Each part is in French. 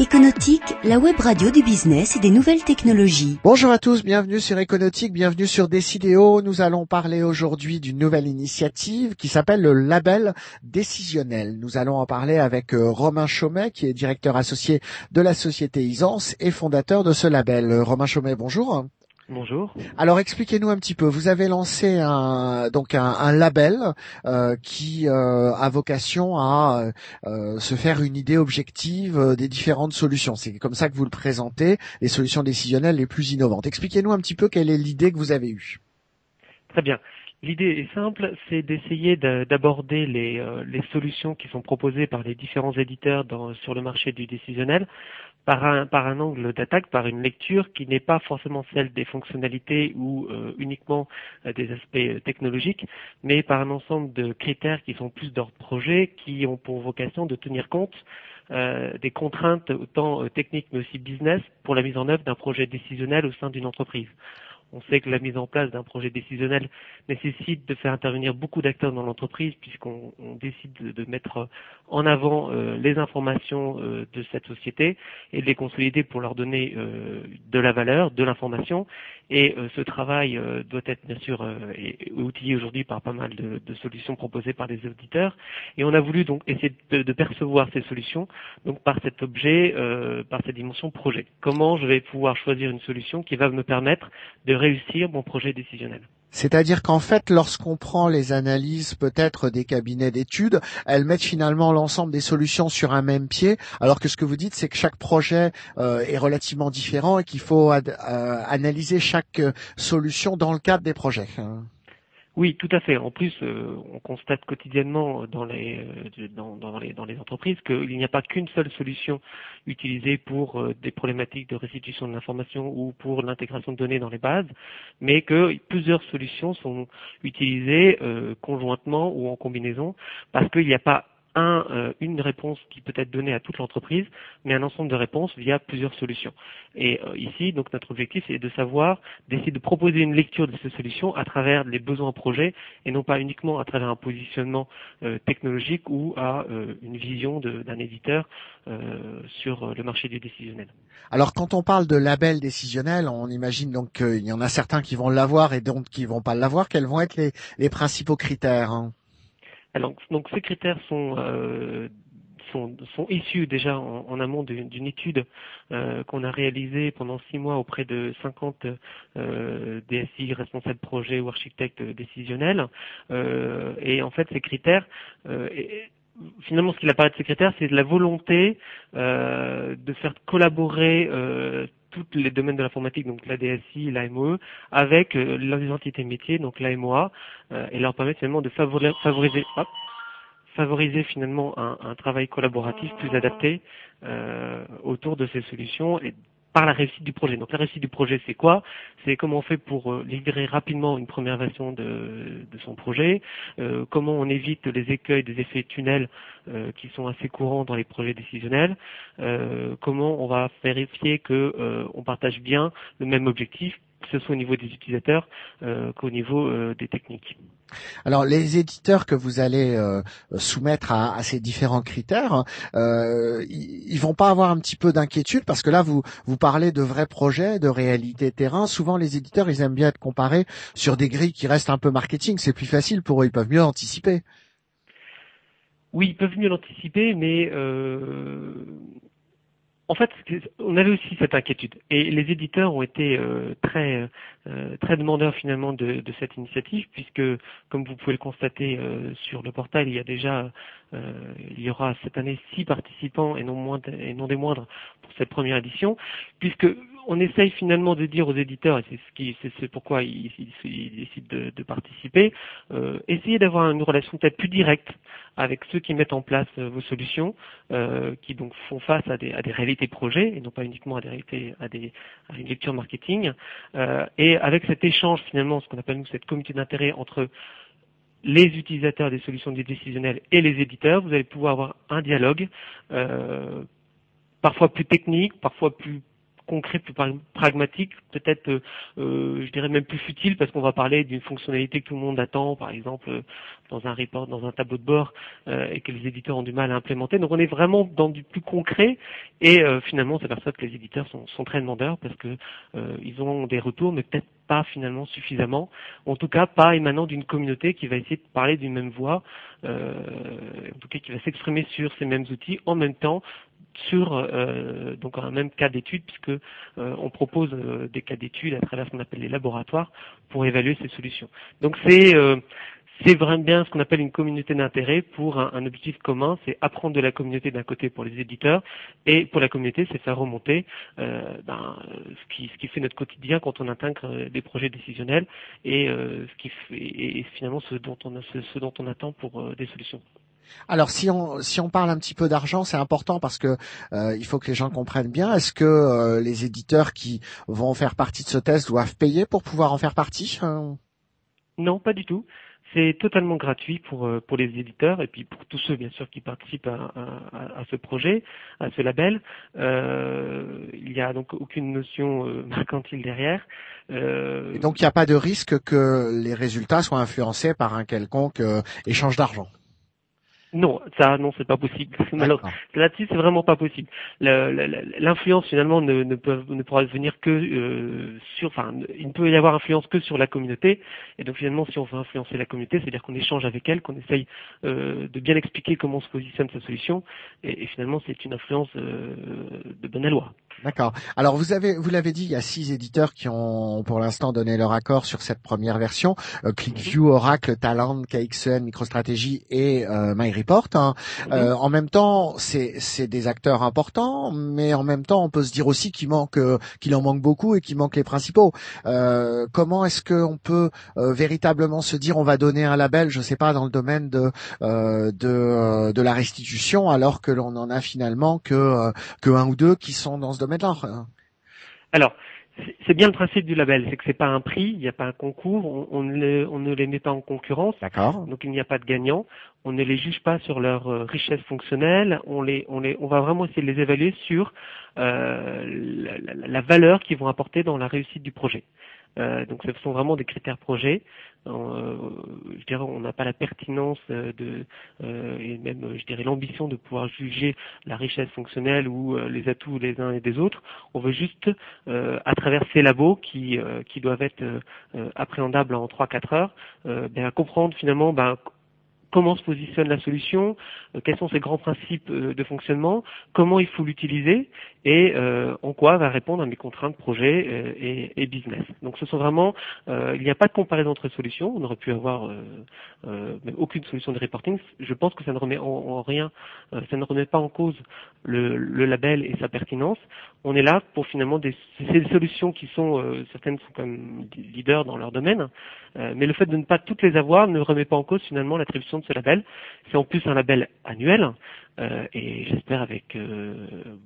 Econautique, la web radio du business et des nouvelles technologies. Bonjour à tous, bienvenue sur Econautique, bienvenue sur Décidéo. Nous allons parler aujourd'hui d'une nouvelle initiative qui s'appelle le label décisionnel. Nous allons en parler avec euh, Romain Chaumet, qui est directeur associé de la société Isance et fondateur de ce label. Romain Chaumet, bonjour. Bonjour. Alors expliquez-nous un petit peu. Vous avez lancé un donc un, label euh, qui euh, a vocation à euh, se faire une idée objective des différentes solutions. C'est comme ça que vous le présentez, les solutions décisionnelles les plus innovantes. Expliquez-nous un petit peu quelle est l'idée que vous avez eue. Très bien. L'idée est simple, c'est d'essayer d'aborder les, les, solutions qui sont proposées par les différents éditeurs dans, sur le marché du décisionnel par un, par un angle d'attaque, par une lecture qui n'est pas forcément celle des fonctionnalités ou euh, uniquement euh, des aspects euh, technologiques, mais par un ensemble de critères qui sont plus d'ordre projet, qui ont pour vocation de tenir compte des contraintes autant techniques mais aussi business pour la mise en œuvre d'un projet décisionnel au sein d'une entreprise. On sait que la mise en place d'un projet décisionnel nécessite de faire intervenir beaucoup d'acteurs dans l'entreprise puisqu'on décide de, mettre en avant euh, les informations euh, de cette société et de les consolider pour leur donner euh, de la valeur, de l'information. Et ce travail doit être bien sûr outillé aujourd'hui par pas mal de, solutions proposées par les auditeurs. Et on a voulu donc essayer de, de percevoir ces solutions donc par cet objet, par cette dimension projet. Comment je vais pouvoir choisir une solution qui va me permettre de réussir mon projet décisionnel? C'est-à-dire qu'en fait, lorsqu'on prend les analyses peut-être des cabinets d'études, elles mettent finalement l'ensemble des solutions sur un même pied, alors que ce que vous dites, c'est que chaque projet euh, est relativement différent et qu'il faut euh, analyser chaque euh, solution dans le cadre des projets. Oui, tout à fait. En plus, euh, on constate quotidiennement dans les, euh, dans, dans, les, dans les entreprises qu'il n'y a pas qu'une seule solution utilisée pour euh, des problématiques de restitution de l'information ou pour l'intégration de données dans les bases, mais que plusieurs solutions sont utilisées conjointement ou en combinaison parce qu'il n'y a pas euh, une réponse qui peut être donnée à toute l'entreprise, mais un ensemble de réponses via plusieurs solutions. Et euh, ici, donc notre objectif, c'est de savoir, d'essayer de proposer une lecture de ces solutions à travers les besoins projets et non pas uniquement à travers un positionnement euh, technologique ou à une vision d'un éditeur sur le marché du décisionnel. Alors quand on parle de label décisionnel, on imagine donc qu'il y en a certains qui vont l'avoir et d'autres qui vont pas l'avoir. Quels vont être les, les principaux critères hein? Alors, donc ces critères sont euh, sont, sont, issus déjà en, amont d'une étude euh, qu'on a réalisée pendant six mois auprès de 50 euh, DSI, responsables projet ou architectes décisionnels. Euh, et en fait, ces critères, euh, finalement, ce qu'il apparaît de ces critères, c'est la volonté euh, de faire collaborer tous les domaines de l'informatique, donc la DSI, la MOE, avec euh, les entités métiers, donc la MOA, euh, et leur permettre finalement de favoriser, favoriser, favoriser finalement un, un, travail collaboratif plus adapté euh, autour de ces solutions par la réussite du projet. Donc la réussite du projet, c'est quoi? C'est comment on fait pour euh, livrer rapidement une première version de, de son projet, euh, comment on évite les écueils des effets tunnels euh, qui sont assez courants dans les projets décisionnels, euh, comment on va vérifier que euh, on partage bien le même objectif, ce soit au niveau des utilisateurs euh, qu'au niveau des techniques. Alors les éditeurs que vous allez euh, soumettre à, ces différents critères, euh, ils, vont pas avoir un petit peu d'inquiétude parce que là vous vous parlez de vrais projets, de réalité terrain. Souvent les éditeurs ils aiment bien être comparés sur des grilles qui restent un peu marketing. C'est plus facile pour eux, ils peuvent mieux anticiper. Oui, ils peuvent mieux l'anticiper, mais euh, en fait, on avait aussi cette inquiétude. Et les éditeurs ont été euh, très euh, très demandeurs finalement de, de, cette initiative puisque, comme vous pouvez le constater euh, sur le portail, il y a déjà il y aura cette année six participants et non et non des moindres pour cette première édition, puisque on essaye finalement de dire aux éditeurs, et c'est ce qui, c'est pourquoi ils, décident de, participer, euh, essayez d'avoir une relation peut-être plus directe avec ceux qui mettent en place euh, vos solutions, euh, qui donc font face à des, à des réalités projets et non pas uniquement à des réalités, à, des, à une lecture marketing, euh, et avec cet échange finalement, ce qu'on appelle nous cette communauté d'intérêt entre les utilisateurs des solutions décisionnelles et les éditeurs, vous allez pouvoir avoir un dialogue, euh, parfois plus technique, parfois plus concret, plus pragmatique, peut-être, euh, euh, je dirais même plus futile, parce qu'on va parler d'une fonctionnalité que tout le monde attend, par exemple dans un report, dans un tableau de bord, et que les éditeurs ont du mal à implémenter. Donc on est vraiment dans du plus concret, et finalement on s'aperçoit que les éditeurs sont, sont très demandeurs parce que ils ont des retours, mais peut-être pas finalement suffisamment, en tout cas pas émanant d'une communauté qui va essayer de parler d'une même voix, euh, en tout cas qui va s'exprimer sur ces mêmes outils en même temps sur euh, donc un même cas d'étude puisque euh, on propose des cas d'étude à travers ce qu'on appelle les laboratoires pour évaluer ces solutions. Donc c'est c'est vraiment bien ce qu'on appelle une communauté d'intérêt pour un, objectif commun, c'est apprendre de la communauté d'un côté pour les éditeurs, et pour la communauté, c'est faire remonter euh, ben, ce, qui, ce qui fait notre quotidien quand on intègre euh, des projets décisionnels et, euh, ce qui fait, et, finalement ce dont on, ce, dont on attend pour des solutions. Alors si on si on parle un petit peu d'argent, c'est important parce que il faut que les gens comprennent bien. Est-ce que les éditeurs qui vont faire partie de ce test doivent payer pour pouvoir en faire partie Non, pas du tout. C'est totalement gratuit pour, euh, pour les éditeurs et puis pour tous ceux bien sûr qui participent à, à, à ce projet, à ce label. Euh, il n'y a donc aucune notion euh, mercantile derrière. Euh... Et donc il n'y a pas de risque que les résultats soient influencés par un quelconque euh, échange d'argent? Non, ça, non, c'est pas possible. là-dessus, c'est vraiment pas possible. L'influence finalement ne, ne, peut, ne pourra venir que euh, sur, enfin, il ne peut y avoir influence que sur la communauté. Et donc finalement, si on veut influencer la communauté, c'est-à-dire qu'on échange avec elle, qu'on essaye euh, de bien expliquer comment se positionne sa solution. Et, finalement, c'est une influence euh, de bonne loi. D'accord. Alors vous avez, vous l'avez dit, il y a six éditeurs qui ont pour l'instant donné leur accord sur cette première version. ClickView, mhm. Oracle, Talent, KXN, MicroStrategy et MyReport. Hein. Mhm. Euh, en même temps, c'est des acteurs importants, mais en même temps, on peut se dire aussi qu'il manque, qu'il en manque beaucoup et qu'il manque les principaux. Euh, comment est-ce qu'on peut euh, véritablement se dire on va donner un label, je sais pas, dans le domaine de de, de la restitution, alors que l'on en a finalement que que un ou deux qui sont dans ce domaine alors, c'est bien le principe du label, c'est que c'est pas un prix, il n'y a pas un concours, on, ne les met pas en concurrence, donc il n'y a pas de gagnant, on ne les juge pas sur leur euh, richesse fonctionnelle, on les, on les, on va vraiment essayer de les évaluer sur euh, la, valeur qu'ils vont apporter dans la réussite du projet. Euh, donc ce sont vraiment des critères projets. Euh, je dirais on n'a pas la pertinence de et même je dirais l'ambition de pouvoir juger la richesse fonctionnelle ou les atouts des uns et des autres. On veut juste à travers ces labos qui qui doivent être appréhendables en 3-4 heures, ben, comprendre finalement ben, comment se positionne la solution, euh, quels sont ses grands principes euh, de fonctionnement, comment il faut l'utiliser et euh, en quoi va répondre à mes contraintes projet et, business. Donc ce sont vraiment, il n'y a pas de comparaison entre solutions, on aurait pu avoir aucune solution de reporting. Je pense que ça ne remet en, rien, ça ne remet pas en cause le, label et sa pertinence. On est là pour finalement des, ces solutions qui sont, certaines sont comme leaders dans leur domaine, mais le fait de ne pas toutes les avoir ne remet pas en cause finalement l'attribution de ce label. C'est en plus un label annuel euh, et j'espère avec euh,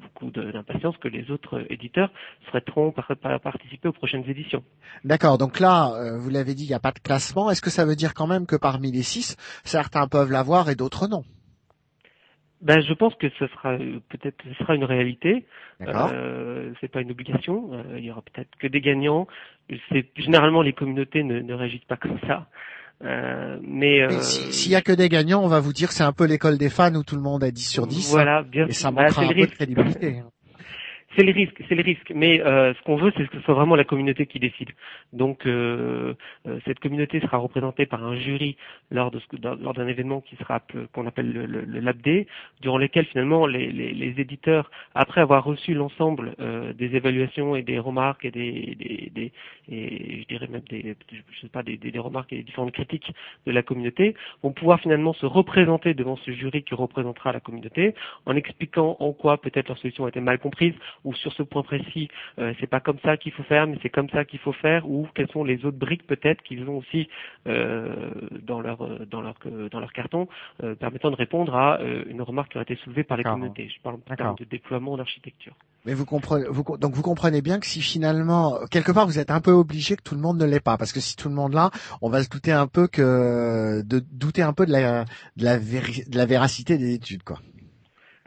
beaucoup d'impatience que les autres éditeurs souhaiteront participer aux prochaines éditions. D'accord, donc là, euh, vous l'avez dit, il n'y a pas de classement. Est-ce que ça veut dire quand même que parmi les six, certains peuvent l'avoir et d'autres non? Ben, je pense que ce sera peut-être ce sera une réalité. Euh, c'est pas une obligation. il y aura peut-être que des gagnants. C'est généralement les communautés ne, ne réagissent pas comme ça. Euh, mais euh, s'il y a que des gagnants, on va vous dire que c'est un peu l'école des fans où tout le monde a 10 sur 10. Voilà, bien Et ça manquera bah, un peu de crédibilité. C'est le risque, c'est le risque. Mais euh, ce qu'on veut, c'est que ce soit vraiment la communauté qui décide. Donc euh, euh cette communauté sera représentée par un jury lors de lors d'un événement qui sera qu'on appelle le, le, le LabD, durant lequel finalement les, les, les éditeurs, après avoir reçu l'ensemble euh, des évaluations et des remarques et des, des, des et je dirais même des je sais pas des, des, remarques et des différentes critiques de la communauté, vont pouvoir finalement se représenter devant ce jury qui représentera la communauté en expliquant en quoi peut-être leur solution a été mal comprise ou sur ce point précis, euh, c'est pas comme ça qu'il faut faire, mais c'est comme ça qu'il faut faire, ou quelles sont les autres briques peut-être qu'ils ont aussi euh, dans leur euh, dans leur dans leur carton, permettant de répondre à une remarque qui a été soulevée par les communautés. Je parle en de déploiement d'architecture. Mais vous comprenez, vous, donc vous comprenez bien que si finalement quelque part vous êtes un peu obligé que tout le monde ne l'est pas, parce que si tout le monde l'a, on va se douter un peu que de douter un peu de la de la, de la véracité des études, quoi.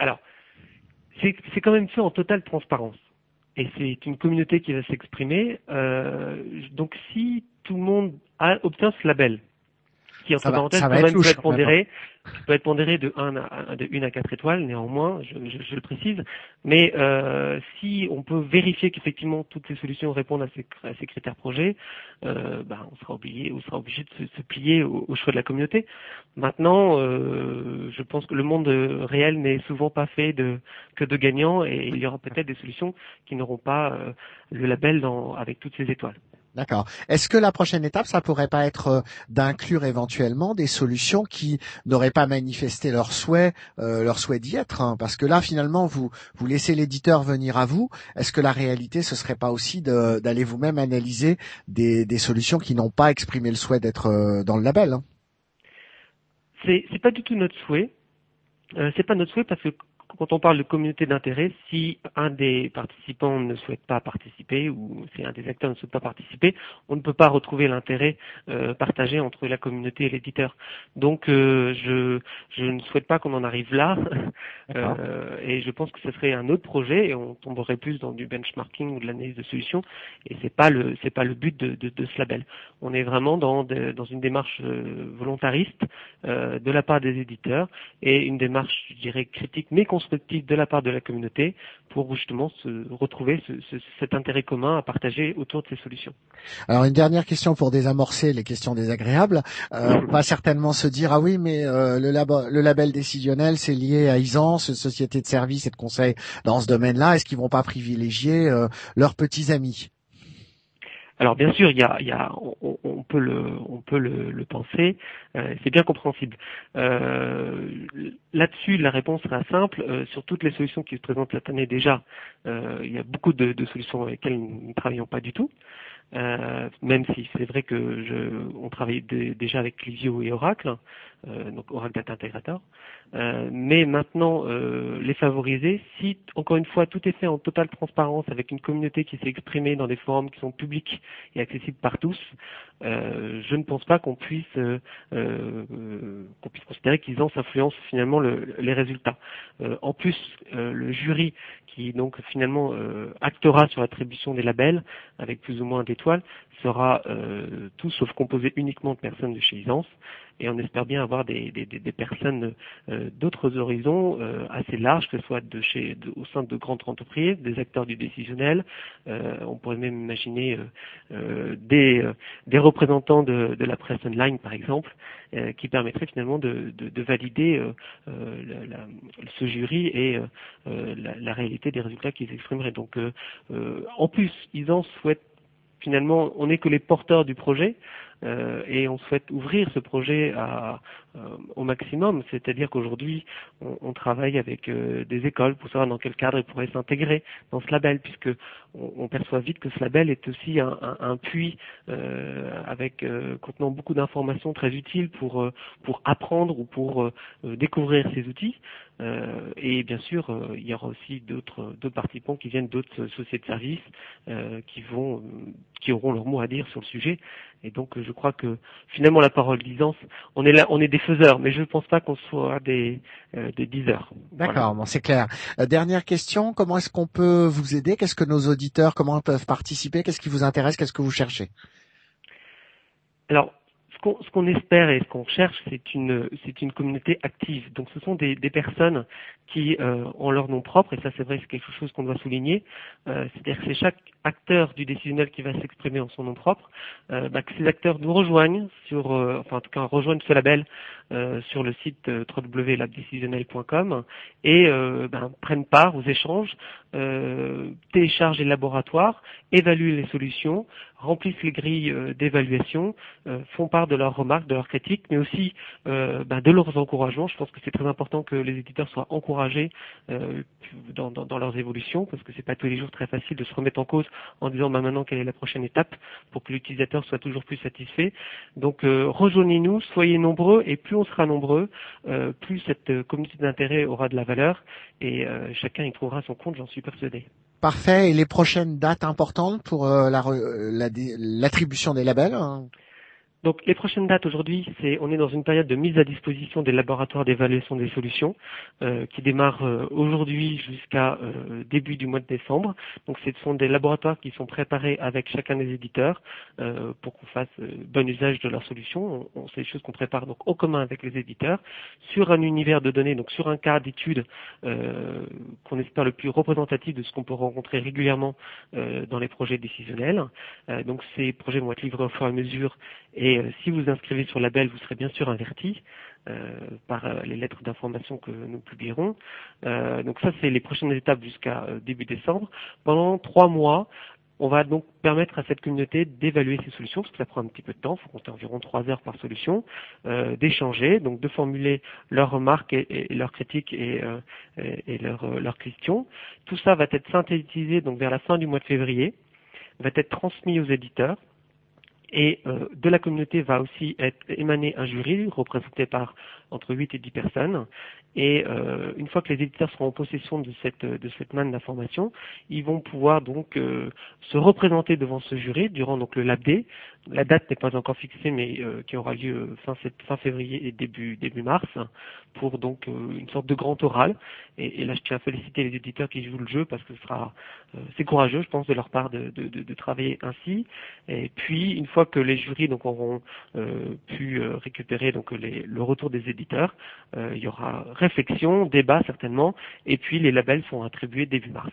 Alors, c'est quand même fait en totale transparence. et c'est une communauté qui va s'exprimer. Euh, donc si tout le monde a, obtient ce label, qui entre parenthèses peut être pondéré, peut être pondéré de 1 à, de 1 à 4 étoiles, néanmoins, je, je, je le précise. Mais euh, si on peut vérifier qu'effectivement toutes ces solutions répondent à ces, à ces critères projets, euh, ben, on sera obligé, on sera obligé de se, se plier au, au, choix de la communauté. Maintenant, euh, je pense que le monde réel n'est souvent pas fait de, que de gagnants et il y aura peut-être des solutions qui n'auront pas euh, le label dans, avec toutes ces étoiles. D'accord. Est-ce que la prochaine étape, ça pourrait pas être euh, d'inclure éventuellement des solutions qui n'auraient pas manifesté leur souhait, euh, leur souhait d'y être hein? Parce que là, finalement, vous vous laissez l'éditeur venir à vous. Est-ce que la réalité, ce serait pas aussi d'aller vous-même analyser des, des, solutions qui n'ont pas exprimé le souhait d'être euh, dans le label hein? C'est pas du tout notre souhait. Euh, c'est pas notre souhait parce que quand on parle de communauté d'intérêt, si un des participants ne souhaite pas participer ou si un des acteurs ne souhaite pas participer, on ne peut pas retrouver l'intérêt euh, partagé entre la communauté et l'éditeur. Donc euh, je, je ne souhaite pas qu'on en arrive là euh, et je pense que ce serait un autre projet et on tomberait plus dans du benchmarking ou de l'analyse de solutions et c'est pas le c'est pas le but de, de, de, ce label. On est vraiment dans, de, dans une démarche volontariste euh, de la part des éditeurs et une démarche je dirais critique mais constructive de la part de la communauté pour justement se retrouver ce, ce, cet intérêt commun à partager autour de ces solutions. Alors une dernière question pour désamorcer les questions désagréables. Euh, pas certainement se dire ah oui mais euh, le, lab le, label décisionnel c'est lié à Isance, société de services et de conseil dans ce domaine-là. Est-ce qu'ils vont pas privilégier euh, leurs petits amis? Alors bien sûr, il y a, il y a on, peut le, on peut le, le penser, euh, c'est bien compréhensible. Euh, Là-dessus, la réponse sera simple. Euh, sur toutes les solutions qui se présentent cette année déjà, euh, il y a beaucoup de, de, solutions avec lesquelles nous ne travaillons pas du tout. Euh, même si c'est vrai que je, on travaille déjà avec Clivio et Oracle, donc Oracle Data Integrator. Euh, mais maintenant, euh, les favoriser, si encore une fois tout est fait en totale transparence avec une communauté qui s'est exprimée dans des forums qui sont publics et accessibles par tous, euh, je ne pense pas qu'on puisse qu'on puisse considérer qu'ils ont influencent finalement le, les résultats. en plus, le jury qui donc finalement actera sur l'attribution des labels avec plus ou moins d'étoiles sera tout sauf composé uniquement de personnes de chez Isance et on espère bien avoir des, des, des personnes euh, d'autres horizons euh, assez larges, que ce soit de chez, au sein de grandes entreprises, des acteurs du décisionnel. Euh, on pourrait même imaginer des, des représentants de, de, la presse online, par exemple, qui permettraient finalement de, de, de valider la, la, ce jury et la, la, réalité des résultats qu'ils exprimeraient. Donc, en plus, ils en souhaitent finalement, on n'est que les porteurs du projet euh, et on souhaite ouvrir ce projet à, euh, au maximum. C'est-à-dire qu'aujourd'hui, on, on, travaille avec euh, des écoles pour savoir dans quel cadre ils pourraient s'intégrer dans ce label, puisque on, on, perçoit vite que ce label est aussi un, un, un puits euh, avec contenant beaucoup d'informations très utiles pour pour apprendre ou pour découvrir ces outils. Et bien sûr, il y aura aussi d'autres participants qui viennent d'autres sociétés de services qui vont qui auront leur mot à dire sur le sujet. Et donc, je crois que finalement, la parole disance, on est là, on est des faiseurs, mais je ne pense pas qu'on soit des, euh, des diseurs. D'accord, voilà. bon, c'est clair. Euh, dernière question, comment est-ce qu'on peut vous aider? Qu'est-ce que nos auditeurs, comment peuvent participer? Qu'est-ce qui vous intéresse? Qu'est-ce que vous cherchez? Alors, ce qu'on espère et ce qu'on cherche, c'est une, c'est une communauté active. Donc, ce sont des, des personnes qui euh, ont leur nom propre, et ça, c'est vrai, c'est quelque chose qu'on doit souligner. Euh, C'est-à-dire que c'est chaque acteur du décisionnel qui va s'exprimer en son nom propre. Euh, bah, que ces acteurs nous rejoignent sur, euh, enfin, en tout cas, rejoignent ce label euh, sur le site www.labdecisionnel.com et ben, prennent part aux échanges, téléchargent les laboratoires, évaluent les solutions, remplissent les grilles d'évaluation, font part de leurs remarques, de leurs critiques, mais aussi euh, bah, de leurs encouragements. Je pense que c'est très important que les éditeurs soient encouragés euh, dans, dans, dans, leurs évolutions, parce que c'est pas tous les jours très facile de se remettre en cause en disant bah, maintenant quelle est la prochaine étape pour que l'utilisateur soit toujours plus satisfait. Donc euh, rejoignez-nous, soyez nombreux, et plus on sera nombreux, euh, plus cette communauté d'intérêt aura de la valeur, et euh, chacun y trouvera son compte, j'en suis persuadé. Parfait. Et les prochaines dates importantes pour l'attribution la, des labels hein? Donc les prochaines dates aujourd'hui, c'est on est dans une période de mise à disposition des laboratoires d'évaluation des solutions euh, qui démarre euh, aujourd'hui jusqu'à euh, début du mois de décembre. Donc ce sont des laboratoires qui sont préparés avec chacun des éditeurs pour qu'on fasse bon usage de leurs solutions. On, c'est des choses qu'on prépare donc au commun avec les éditeurs sur un univers de données, donc sur un cas d'étude qu'on espère le plus représentatif de ce qu'on peut rencontrer régulièrement dans les projets décisionnels. donc ces projets vont être livrés au fur et à mesure et euh, si vous inscrivez sur label, vous serez bien sûr averti euh, par euh, les lettres d'information que nous publierons. donc ça, c'est les prochaines étapes jusqu'à début décembre. Pendant trois mois, on va donc permettre à cette communauté d'évaluer ces solutions, parce que ça prend un petit peu de temps, il faut compter environ trois heures par solution, d'échanger, donc de formuler leurs remarques et, leurs critiques et, leurs, leurs, questions. Tout ça va être synthétisé donc vers la fin du mois de février, va être transmis aux éditeurs et euh, de la communauté va aussi être émané un jury représenté par entre 8 et 10 personnes. Et euh, une fois que les éditeurs seront en possession de cette, de cette manne d'informations, ils vont pouvoir donc euh, se représenter devant ce jury durant donc le Lab D. La date n'est pas encore fixée, mais euh, qui aura lieu fin, fin, février et début, début mars, pour donc une sorte de grand oral. Et, là, je tiens à féliciter les éditeurs qui jouent le jeu parce que ce sera c'est courageux, je pense, de leur part de, de, de, travailler ainsi. Et puis, une fois que les jurys donc auront pu récupérer donc les, le retour des éditeurs euh, il y aura réflexion, débat certainement, et puis les labels sont attribués début mars.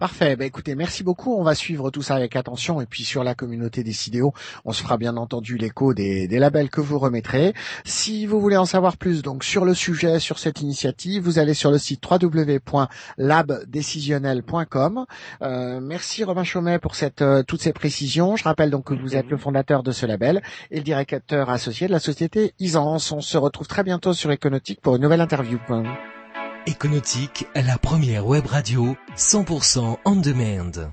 Parfait. Bah, écoutez, merci beaucoup. On va suivre tout ça avec attention. Et puis sur la communauté des CIDEO, on se fera bien entendu l'écho des, labels que vous remettrez. Si vous voulez en savoir plus donc sur le sujet, sur cette initiative, vous allez sur le site www.labdécisionnel.com. Euh, merci Romain Chaumet pour cette, euh, toutes ces précisions. Je rappelle donc que vous êtes le fondateur de ce label et le directeur associé de la société Isance. On se retrouve très bientôt sur Econotique pour une nouvelle interview. Econautique, la première web radio 100% on demand.